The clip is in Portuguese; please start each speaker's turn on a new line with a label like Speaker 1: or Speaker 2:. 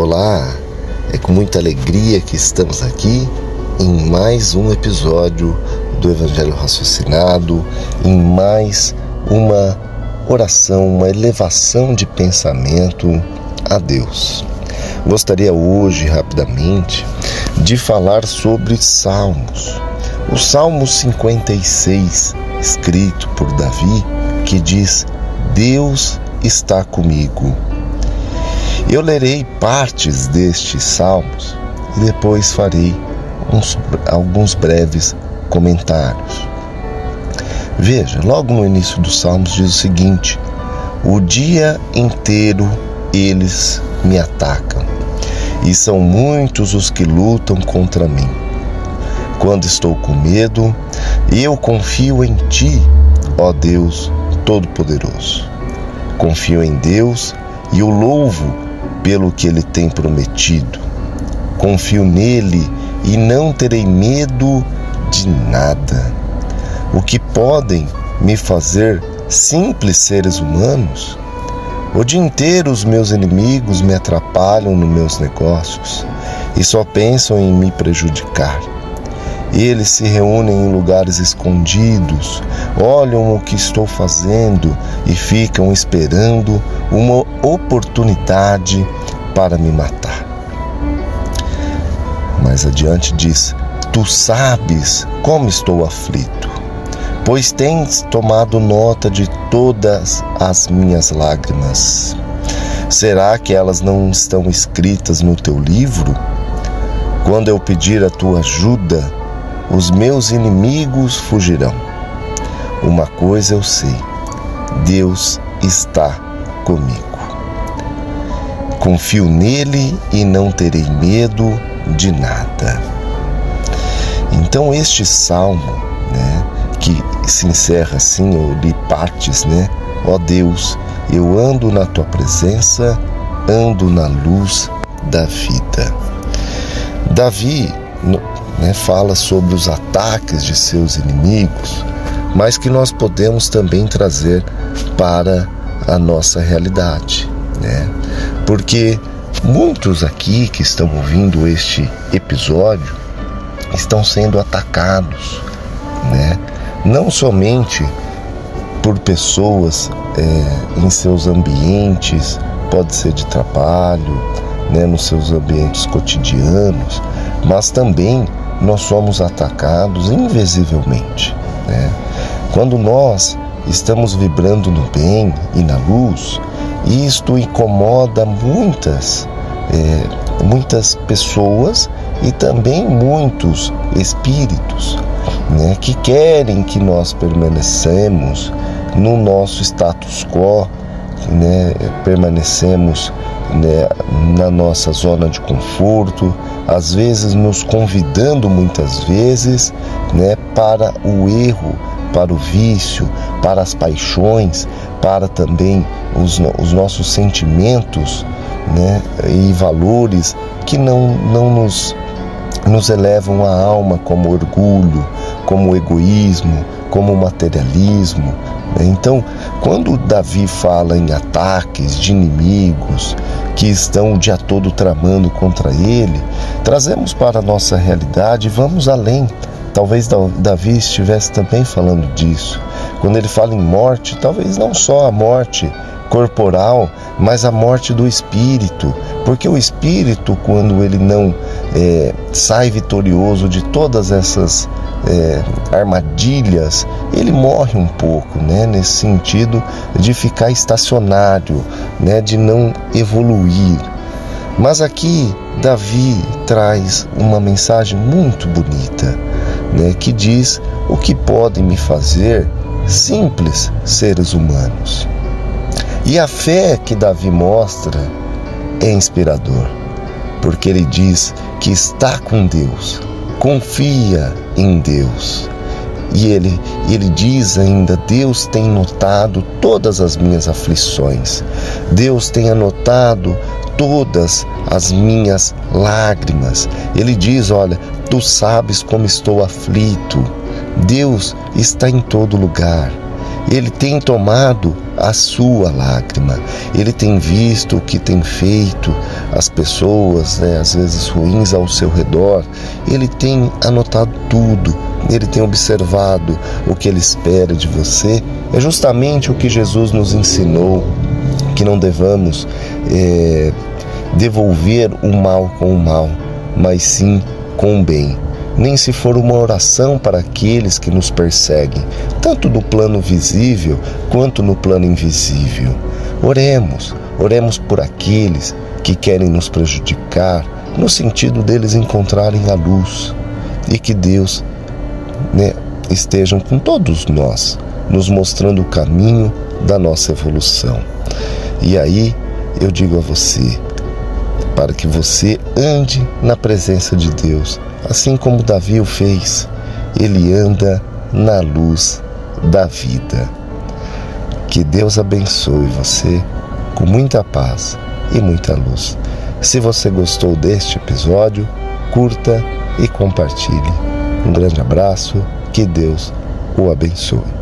Speaker 1: Olá, é com muita alegria que estamos aqui em mais um episódio do Evangelho Raciocinado, em mais uma oração, uma elevação de pensamento a Deus. Gostaria hoje, rapidamente, de falar sobre Salmos. O Salmo 56, escrito por Davi, que diz: Deus está comigo eu lerei partes destes salmos e depois farei uns, alguns breves comentários. Veja, logo no início dos salmos diz o seguinte: O dia inteiro eles me atacam, e são muitos os que lutam contra mim. Quando estou com medo, eu confio em Ti, ó Deus Todo-Poderoso. Confio em Deus e o louvo pelo que ele tem prometido. Confio nele e não terei medo de nada. O que podem me fazer simples seres humanos? O dia inteiro os meus inimigos me atrapalham nos meus negócios e só pensam em me prejudicar. Eles se reúnem em lugares escondidos, olham o que estou fazendo e ficam esperando uma oportunidade para me matar. Mais adiante diz: Tu sabes como estou aflito, pois tens tomado nota de todas as minhas lágrimas. Será que elas não estão escritas no teu livro? Quando eu pedir a tua ajuda, os meus inimigos fugirão. Uma coisa eu sei: Deus está comigo. Confio nele e não terei medo de nada. Então este salmo, né, que se encerra assim, eu li partes, né? Ó Deus, eu ando na tua presença, ando na luz da vida. Davi né, fala sobre os ataques de seus inimigos, mas que nós podemos também trazer para a nossa realidade, né? Porque muitos aqui que estão ouvindo este episódio estão sendo atacados, né? Não somente por pessoas é, em seus ambientes, pode ser de trabalho, né, nos seus ambientes cotidianos, mas também nós somos atacados invisivelmente. Né? Quando nós estamos vibrando no bem e na luz, isto incomoda muitas, é, muitas pessoas e também muitos espíritos né, que querem que nós permanecemos no nosso status quo, né, permanecemos né, na nossa zona de conforto, às vezes nos convidando muitas vezes né, para o erro, para o vício, para as paixões, para também os, os nossos sentimentos né, e valores que não, não nos, nos elevam a alma como orgulho, como egoísmo, como materialismo. Então, quando Davi fala em ataques de inimigos que estão o dia todo tramando contra ele, trazemos para a nossa realidade e vamos além. Talvez Davi estivesse também falando disso. Quando ele fala em morte, talvez não só a morte corporal, mas a morte do espírito, porque o espírito, quando ele não é, sai vitorioso de todas essas é, armadilhas, ele morre um pouco, né? Nesse sentido de ficar estacionário, né? De não evoluir. Mas aqui Davi traz uma mensagem muito bonita, né? Que diz o que podem me fazer simples seres humanos. E a fé que Davi mostra é inspirador, porque ele diz que está com Deus, confia em Deus. E ele, ele diz ainda: Deus tem notado todas as minhas aflições, Deus tem anotado todas as minhas lágrimas. Ele diz: Olha, tu sabes como estou aflito. Deus está em todo lugar ele tem tomado a sua lágrima, ele tem visto o que tem feito as pessoas, né, às vezes ruins ao seu redor, ele tem anotado tudo, ele tem observado o que ele espera de você. É justamente o que Jesus nos ensinou, que não devamos é, devolver o mal com o mal, mas sim com o bem nem se for uma oração para aqueles que nos perseguem, tanto no plano visível quanto no plano invisível. Oremos, oremos por aqueles que querem nos prejudicar, no sentido deles encontrarem a luz e que Deus né, estejam com todos nós, nos mostrando o caminho da nossa evolução. E aí eu digo a você, para que você ande na presença de Deus, assim como Davi o fez, ele anda na luz da vida. Que Deus abençoe você com muita paz e muita luz. Se você gostou deste episódio, curta e compartilhe. Um grande abraço, que Deus o abençoe.